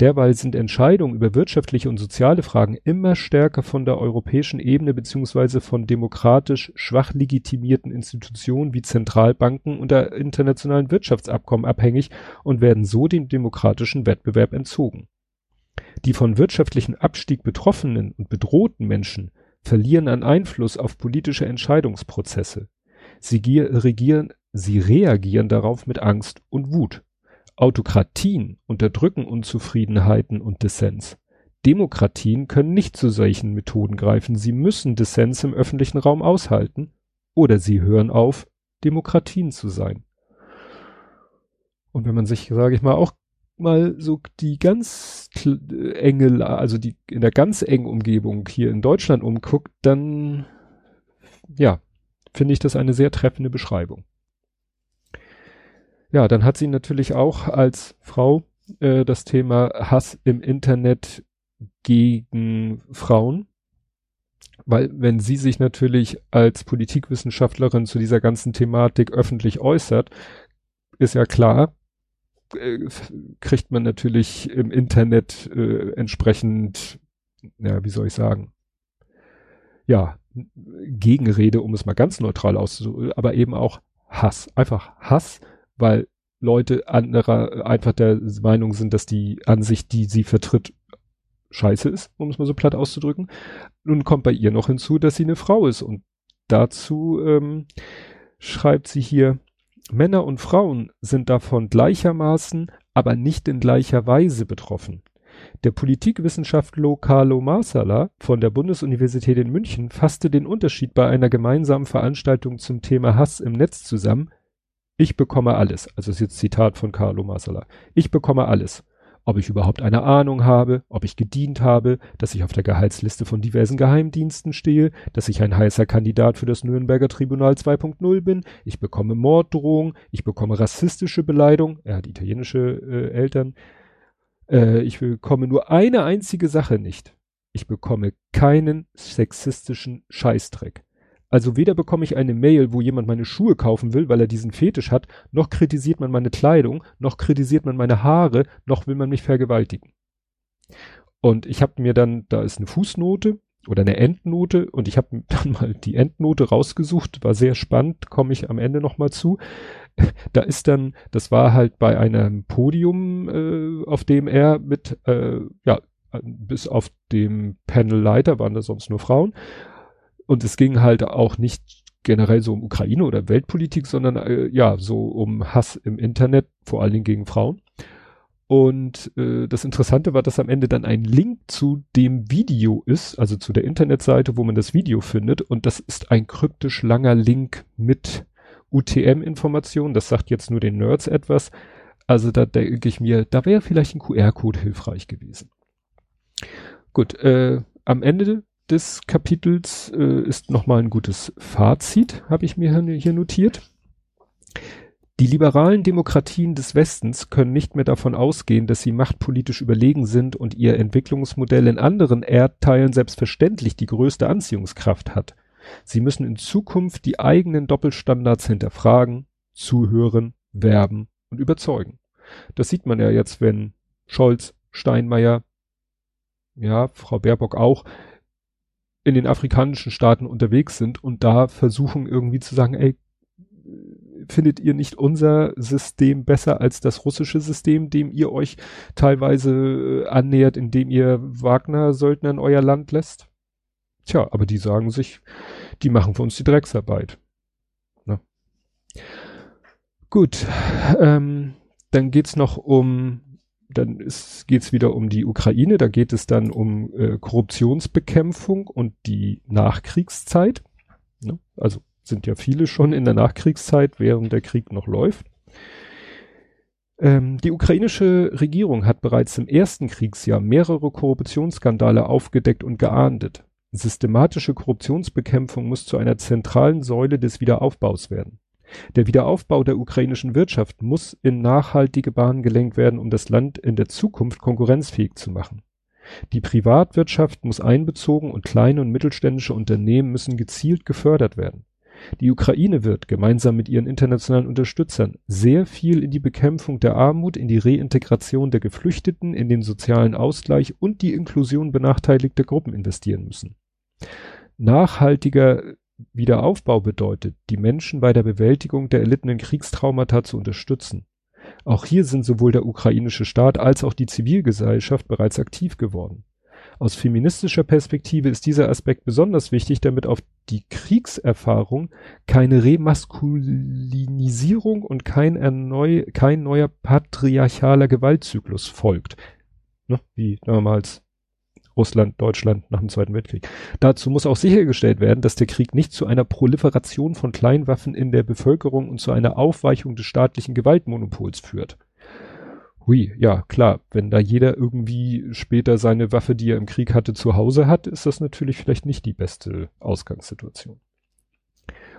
Derweil sind Entscheidungen über wirtschaftliche und soziale Fragen immer stärker von der europäischen Ebene beziehungsweise von demokratisch schwach legitimierten Institutionen wie Zentralbanken und der internationalen Wirtschaftsabkommen abhängig und werden so dem demokratischen Wettbewerb entzogen. Die von wirtschaftlichen Abstieg betroffenen und bedrohten Menschen verlieren an Einfluss auf politische Entscheidungsprozesse. Sie reagieren darauf mit Angst und Wut. Autokratien unterdrücken Unzufriedenheiten und Dissens. Demokratien können nicht zu solchen Methoden greifen. Sie müssen Dissens im öffentlichen Raum aushalten oder sie hören auf, Demokratien zu sein. Und wenn man sich, sage ich mal, auch mal so die ganz enge, also die in der ganz engen Umgebung hier in Deutschland umguckt, dann ja, finde ich das eine sehr treffende Beschreibung. Ja, dann hat sie natürlich auch als Frau äh, das Thema Hass im Internet gegen Frauen. Weil wenn sie sich natürlich als Politikwissenschaftlerin zu dieser ganzen Thematik öffentlich äußert, ist ja klar, äh, kriegt man natürlich im Internet äh, entsprechend, ja, wie soll ich sagen, ja, Gegenrede, um es mal ganz neutral auszudrücken, aber eben auch Hass. Einfach Hass, weil Leute anderer einfach der Meinung sind, dass die Ansicht, die sie vertritt, scheiße ist, um es mal so platt auszudrücken. Nun kommt bei ihr noch hinzu, dass sie eine Frau ist und dazu ähm, schreibt sie hier, Männer und Frauen sind davon gleichermaßen, aber nicht in gleicher Weise betroffen. Der Politikwissenschaftler Carlo Marsala von der Bundesuniversität in München fasste den Unterschied bei einer gemeinsamen Veranstaltung zum Thema Hass im Netz zusammen. Ich bekomme alles. Also ist jetzt Zitat von Carlo Marsala. Ich bekomme alles ob ich überhaupt eine Ahnung habe, ob ich gedient habe, dass ich auf der Gehaltsliste von diversen Geheimdiensten stehe, dass ich ein heißer Kandidat für das Nürnberger Tribunal 2.0 bin, ich bekomme Morddrohungen, ich bekomme rassistische Beleidigung, er hat italienische äh, Eltern, äh, ich bekomme nur eine einzige Sache nicht. Ich bekomme keinen sexistischen Scheißdreck. Also weder bekomme ich eine Mail, wo jemand meine Schuhe kaufen will, weil er diesen Fetisch hat, noch kritisiert man meine Kleidung, noch kritisiert man meine Haare, noch will man mich vergewaltigen. Und ich habe mir dann, da ist eine Fußnote oder eine Endnote und ich habe dann mal die Endnote rausgesucht, war sehr spannend, komme ich am Ende nochmal zu. Da ist dann, das war halt bei einem Podium, äh, auf dem er mit, äh, ja, bis auf dem Panelleiter waren da sonst nur Frauen und es ging halt auch nicht generell so um Ukraine oder Weltpolitik, sondern äh, ja, so um Hass im Internet, vor allen Dingen gegen Frauen. Und äh, das Interessante war, dass am Ende dann ein Link zu dem Video ist, also zu der Internetseite, wo man das Video findet. Und das ist ein kryptisch langer Link mit UTM-Informationen. Das sagt jetzt nur den Nerds etwas. Also da denke ich mir, da wäre vielleicht ein QR-Code hilfreich gewesen. Gut, äh, am Ende des Kapitels äh, ist nochmal ein gutes Fazit, habe ich mir hier notiert. Die liberalen Demokratien des Westens können nicht mehr davon ausgehen, dass sie machtpolitisch überlegen sind und ihr Entwicklungsmodell in anderen Erdteilen selbstverständlich die größte Anziehungskraft hat. Sie müssen in Zukunft die eigenen Doppelstandards hinterfragen, zuhören, werben und überzeugen. Das sieht man ja jetzt, wenn Scholz, Steinmeier, ja, Frau Baerbock auch, in den afrikanischen Staaten unterwegs sind und da versuchen irgendwie zu sagen, ey, findet ihr nicht unser System besser als das russische System, dem ihr euch teilweise äh, annähert, indem ihr Wagner-Söldner in euer Land lässt? Tja, aber die sagen sich, die machen für uns die Drecksarbeit. Ne? Gut, ähm, dann geht's noch um dann geht es wieder um die Ukraine, da geht es dann um äh, Korruptionsbekämpfung und die Nachkriegszeit. Ne? Also sind ja viele schon in der Nachkriegszeit, während der Krieg noch läuft. Ähm, die ukrainische Regierung hat bereits im ersten Kriegsjahr mehrere Korruptionsskandale aufgedeckt und geahndet. Systematische Korruptionsbekämpfung muss zu einer zentralen Säule des Wiederaufbaus werden. Der Wiederaufbau der ukrainischen Wirtschaft muss in nachhaltige Bahnen gelenkt werden, um das Land in der Zukunft konkurrenzfähig zu machen. Die Privatwirtschaft muss einbezogen und kleine und mittelständische Unternehmen müssen gezielt gefördert werden. Die Ukraine wird, gemeinsam mit ihren internationalen Unterstützern, sehr viel in die Bekämpfung der Armut, in die Reintegration der Geflüchteten, in den sozialen Ausgleich und die Inklusion benachteiligter Gruppen investieren müssen. Nachhaltiger Wiederaufbau bedeutet, die Menschen bei der Bewältigung der erlittenen Kriegstraumata zu unterstützen. Auch hier sind sowohl der ukrainische Staat als auch die Zivilgesellschaft bereits aktiv geworden. Aus feministischer Perspektive ist dieser Aspekt besonders wichtig, damit auf die Kriegserfahrung keine Remaskulinisierung und kein, erneu, kein neuer patriarchaler Gewaltzyklus folgt. Ne? Wie damals Russland, Deutschland nach dem Zweiten Weltkrieg. Dazu muss auch sichergestellt werden, dass der Krieg nicht zu einer Proliferation von Kleinwaffen in der Bevölkerung und zu einer Aufweichung des staatlichen Gewaltmonopols führt. Hui, ja, klar, wenn da jeder irgendwie später seine Waffe, die er im Krieg hatte, zu Hause hat, ist das natürlich vielleicht nicht die beste Ausgangssituation.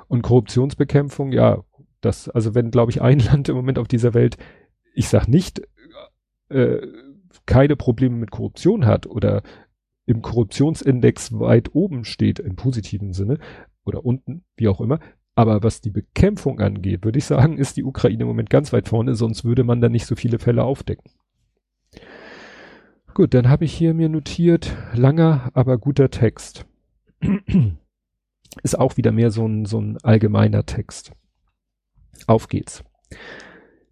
Und Korruptionsbekämpfung, ja, das, also wenn, glaube ich, ein Land im Moment auf dieser Welt, ich sag nicht, äh, keine Probleme mit Korruption hat oder im Korruptionsindex weit oben steht, im positiven Sinne, oder unten, wie auch immer. Aber was die Bekämpfung angeht, würde ich sagen, ist die Ukraine im Moment ganz weit vorne, sonst würde man da nicht so viele Fälle aufdecken. Gut, dann habe ich hier mir notiert, langer, aber guter Text. ist auch wieder mehr so ein, so ein allgemeiner Text. Auf geht's.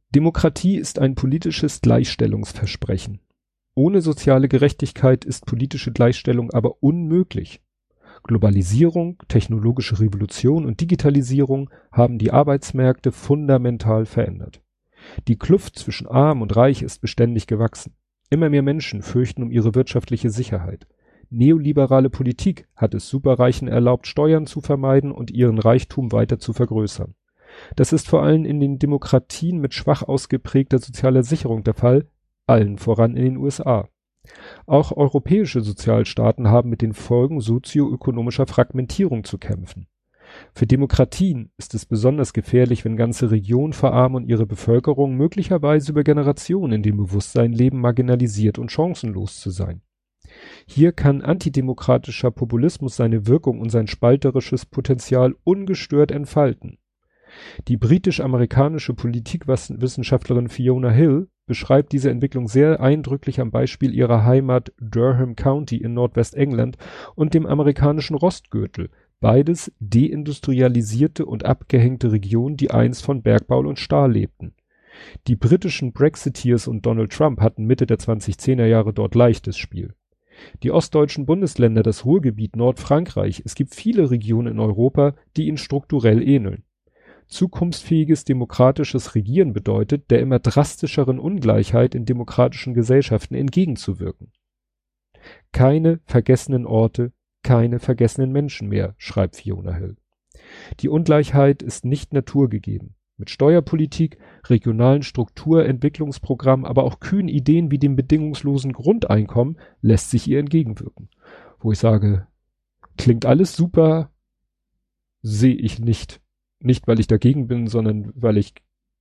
Demokratie ist ein politisches Gleichstellungsversprechen. Ohne soziale Gerechtigkeit ist politische Gleichstellung aber unmöglich. Globalisierung, technologische Revolution und Digitalisierung haben die Arbeitsmärkte fundamental verändert. Die Kluft zwischen arm und reich ist beständig gewachsen. Immer mehr Menschen fürchten um ihre wirtschaftliche Sicherheit. Neoliberale Politik hat es Superreichen erlaubt, Steuern zu vermeiden und ihren Reichtum weiter zu vergrößern. Das ist vor allem in den Demokratien mit schwach ausgeprägter sozialer Sicherung der Fall, allen voran in den USA. Auch europäische Sozialstaaten haben mit den Folgen sozioökonomischer Fragmentierung zu kämpfen. Für Demokratien ist es besonders gefährlich, wenn ganze Regionen verarmen und ihre Bevölkerung möglicherweise über Generationen in dem Bewusstsein leben, marginalisiert und chancenlos zu sein. Hier kann antidemokratischer Populismus seine Wirkung und sein spalterisches Potenzial ungestört entfalten. Die britisch-amerikanische Politikwissenschaftlerin Fiona Hill beschreibt diese Entwicklung sehr eindrücklich am Beispiel ihrer Heimat Durham County in Nordwestengland und dem amerikanischen Rostgürtel, beides deindustrialisierte und abgehängte Regionen, die einst von Bergbau und Stahl lebten. Die britischen Brexiteers und Donald Trump hatten Mitte der 2010er Jahre dort leichtes Spiel. Die ostdeutschen Bundesländer, das Ruhrgebiet, Nordfrankreich, es gibt viele Regionen in Europa, die ihnen strukturell ähneln zukunftsfähiges demokratisches Regieren bedeutet, der immer drastischeren Ungleichheit in demokratischen Gesellschaften entgegenzuwirken. Keine vergessenen Orte, keine vergessenen Menschen mehr, schreibt Fiona Hill. Die Ungleichheit ist nicht naturgegeben. Mit Steuerpolitik, regionalen Strukturentwicklungsprogrammen, aber auch kühnen Ideen wie dem bedingungslosen Grundeinkommen lässt sich ihr entgegenwirken. Wo ich sage, klingt alles super, sehe ich nicht nicht, weil ich dagegen bin, sondern weil ich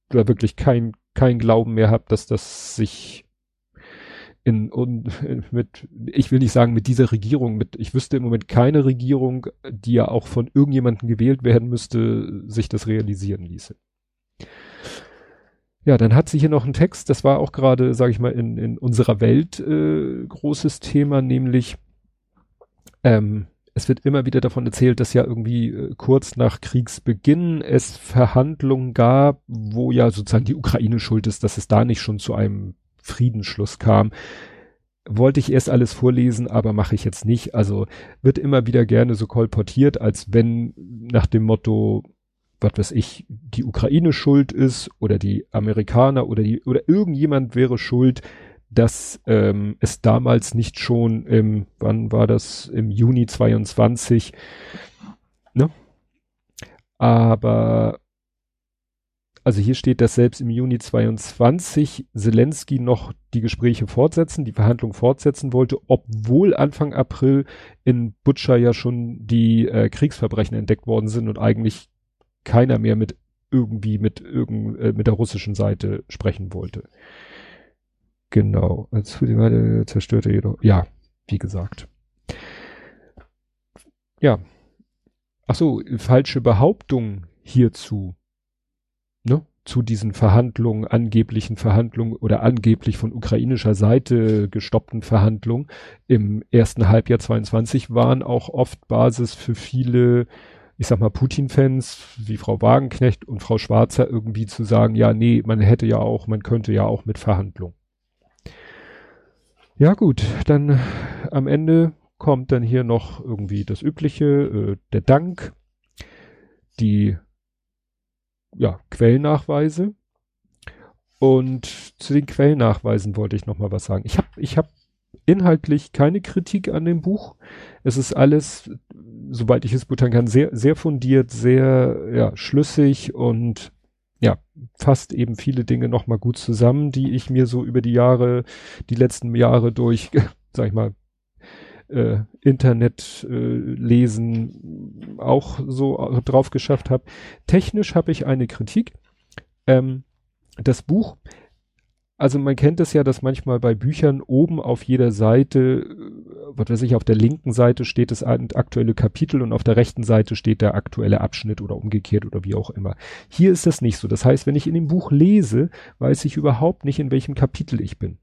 da wirklich kein, kein Glauben mehr habe, dass das sich in, und mit, ich will nicht sagen mit dieser Regierung, mit, ich wüsste im Moment keine Regierung, die ja auch von irgendjemandem gewählt werden müsste, sich das realisieren ließe. Ja, dann hat sie hier noch einen Text, das war auch gerade, sage ich mal, in, in unserer Welt äh, großes Thema, nämlich ähm, es wird immer wieder davon erzählt, dass ja irgendwie äh, kurz nach Kriegsbeginn es Verhandlungen gab, wo ja sozusagen die Ukraine schuld ist, dass es da nicht schon zu einem Friedensschluss kam. Wollte ich erst alles vorlesen, aber mache ich jetzt nicht. Also wird immer wieder gerne so kolportiert, als wenn nach dem Motto, was weiß ich, die Ukraine schuld ist oder die Amerikaner oder die oder irgendjemand wäre schuld, dass ähm, es damals nicht schon im, wann war das, im Juni 22, ne? Aber, also hier steht, dass selbst im Juni 22 Zelensky noch die Gespräche fortsetzen, die Verhandlungen fortsetzen wollte, obwohl Anfang April in Butcher ja schon die äh, Kriegsverbrechen entdeckt worden sind und eigentlich keiner mehr mit irgendwie mit irgend, äh, mit der russischen Seite sprechen wollte. Genau. Als Fusimade zerstörte jedoch. Ja, wie gesagt. Ja. Ach so, falsche Behauptung hierzu. Ne? Zu diesen Verhandlungen, angeblichen Verhandlungen oder angeblich von ukrainischer Seite gestoppten Verhandlungen im ersten Halbjahr 22 waren auch oft Basis für viele ich sag mal, Putin-Fans wie Frau Wagenknecht und Frau Schwarzer irgendwie zu sagen, ja, nee, man hätte ja auch, man könnte ja auch mit Verhandlungen. Ja gut, dann am Ende kommt dann hier noch irgendwie das Übliche, äh, der Dank, die ja, Quellnachweise. Und zu den Quellnachweisen wollte ich noch mal was sagen. Ich habe ich hab inhaltlich keine Kritik an dem Buch. Es ist alles, sobald ich es beurteilen kann, sehr, sehr fundiert, sehr, ja, schlüssig und ja, fasst eben viele Dinge nochmal gut zusammen, die ich mir so über die Jahre, die letzten Jahre durch, sag ich mal, äh, Internet äh, lesen auch so drauf geschafft habe. Technisch habe ich eine Kritik. Ähm, das Buch also man kennt es ja, dass manchmal bei Büchern oben auf jeder Seite, äh, was weiß ich, auf der linken Seite steht das aktuelle Kapitel und auf der rechten Seite steht der aktuelle Abschnitt oder umgekehrt oder wie auch immer. Hier ist das nicht so. Das heißt, wenn ich in dem Buch lese, weiß ich überhaupt nicht, in welchem Kapitel ich bin.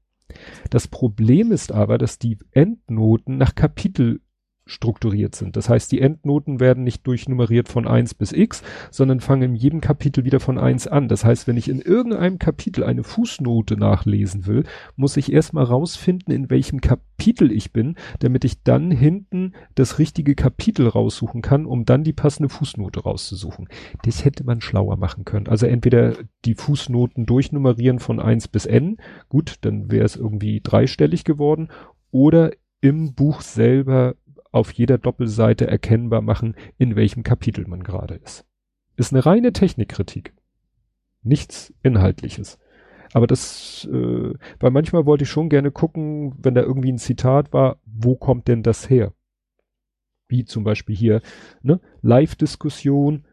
Das Problem ist aber, dass die Endnoten nach Kapitel strukturiert sind. Das heißt, die Endnoten werden nicht durchnummeriert von eins bis x, sondern fangen in jedem Kapitel wieder von eins an. Das heißt, wenn ich in irgendeinem Kapitel eine Fußnote nachlesen will, muss ich erstmal rausfinden, in welchem Kapitel ich bin, damit ich dann hinten das richtige Kapitel raussuchen kann, um dann die passende Fußnote rauszusuchen. Das hätte man schlauer machen können. Also entweder die Fußnoten durchnummerieren von eins bis n, gut, dann wäre es irgendwie dreistellig geworden, oder im Buch selber auf jeder Doppelseite erkennbar machen, in welchem Kapitel man gerade ist. Ist eine reine Technikkritik. Nichts Inhaltliches. Aber das, äh, weil manchmal wollte ich schon gerne gucken, wenn da irgendwie ein Zitat war, wo kommt denn das her? Wie zum Beispiel hier, ne? Live-Diskussion.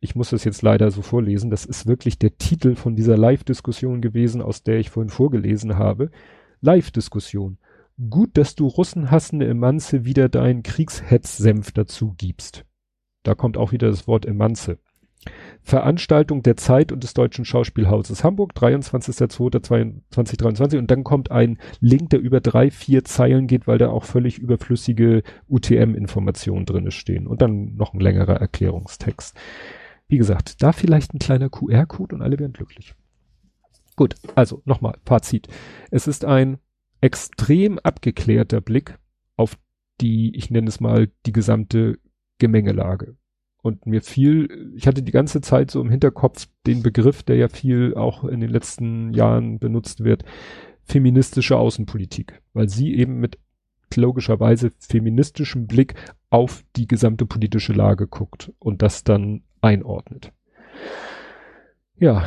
Ich muss das jetzt leider so vorlesen. Das ist wirklich der Titel von dieser Live-Diskussion gewesen, aus der ich vorhin vorgelesen habe. Live-Diskussion. Gut, dass du russenhassende Emanze wieder deinen Kriegshetzsenf dazu gibst. Da kommt auch wieder das Wort Emanze. Veranstaltung der Zeit und des Deutschen Schauspielhauses Hamburg, 23.02.2023 und dann kommt ein Link, der über drei, vier Zeilen geht, weil da auch völlig überflüssige UTM-Informationen drinne stehen und dann noch ein längerer Erklärungstext. Wie gesagt, da vielleicht ein kleiner QR-Code und alle wären glücklich. Gut, also nochmal, Fazit. Es ist ein extrem abgeklärter Blick auf die, ich nenne es mal, die gesamte Gemengelage. Und mir fiel, ich hatte die ganze Zeit so im Hinterkopf den Begriff, der ja viel auch in den letzten Jahren benutzt wird, feministische Außenpolitik, weil sie eben mit logischerweise feministischem Blick auf die gesamte politische Lage guckt und das dann einordnet. Ja,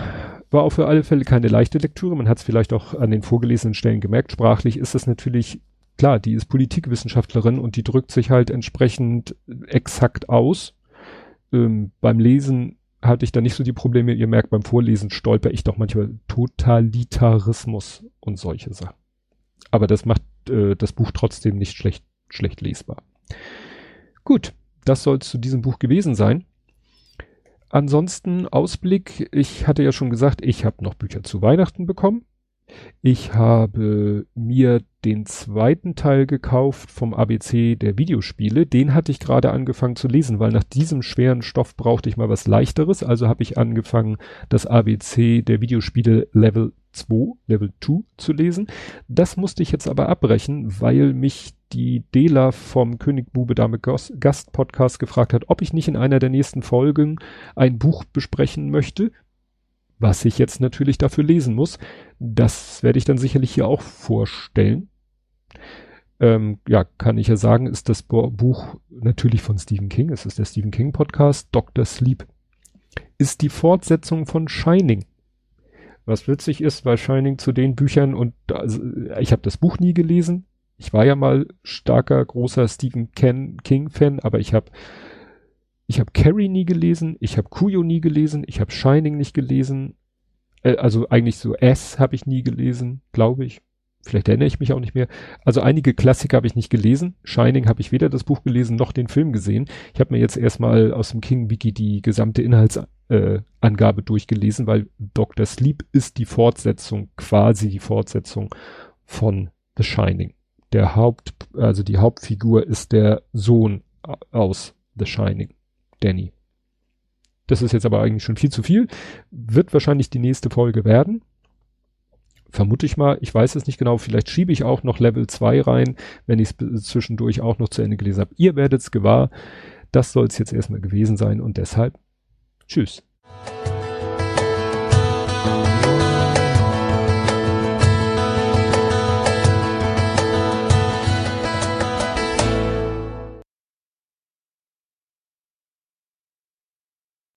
war auch für alle Fälle keine leichte Lektüre. Man hat es vielleicht auch an den vorgelesenen Stellen gemerkt. Sprachlich ist es natürlich klar, die ist Politikwissenschaftlerin und die drückt sich halt entsprechend exakt aus. Ähm, beim Lesen hatte ich da nicht so die Probleme. Ihr merkt, beim Vorlesen stolper ich doch manchmal Totalitarismus und solche Sachen. Aber das macht äh, das Buch trotzdem nicht schlecht, schlecht lesbar. Gut, das soll zu diesem Buch gewesen sein. Ansonsten Ausblick, ich hatte ja schon gesagt, ich habe noch Bücher zu Weihnachten bekommen. Ich habe mir den zweiten Teil gekauft vom ABC der Videospiele. Den hatte ich gerade angefangen zu lesen, weil nach diesem schweren Stoff brauchte ich mal was leichteres. Also habe ich angefangen, das ABC der Videospiele Level 2, Level 2 zu lesen. Das musste ich jetzt aber abbrechen, weil mich die Dela vom König Bube Dame Gast Podcast gefragt hat, ob ich nicht in einer der nächsten Folgen ein Buch besprechen möchte, was ich jetzt natürlich dafür lesen muss. Das werde ich dann sicherlich hier auch vorstellen. Ähm, ja, kann ich ja sagen, ist das Buch natürlich von Stephen King. Es ist der Stephen King Podcast. Dr. Sleep ist die Fortsetzung von Shining. Was witzig ist, weil Shining zu den Büchern und also, ich habe das Buch nie gelesen. Ich war ja mal starker, großer Stephen King-Fan, aber ich habe ich habe Carrie nie gelesen, ich habe Kuyo nie gelesen, ich habe Shining nicht gelesen. Äh, also eigentlich so S habe ich nie gelesen, glaube ich. Vielleicht erinnere ich mich auch nicht mehr. Also einige Klassiker habe ich nicht gelesen. Shining habe ich weder das Buch gelesen noch den Film gesehen. Ich habe mir jetzt erstmal aus dem King Wiki die gesamte Inhaltsangabe äh, durchgelesen, weil Dr. Sleep ist die Fortsetzung, quasi die Fortsetzung von The Shining. Der Haupt, also die Hauptfigur ist der Sohn aus The Shining, Danny. Das ist jetzt aber eigentlich schon viel zu viel. Wird wahrscheinlich die nächste Folge werden vermute ich mal, ich weiß es nicht genau, vielleicht schiebe ich auch noch Level 2 rein, wenn ich es zwischendurch auch noch zu Ende gelesen habe. Ihr werdet es gewahr. Das soll es jetzt erstmal gewesen sein und deshalb tschüss.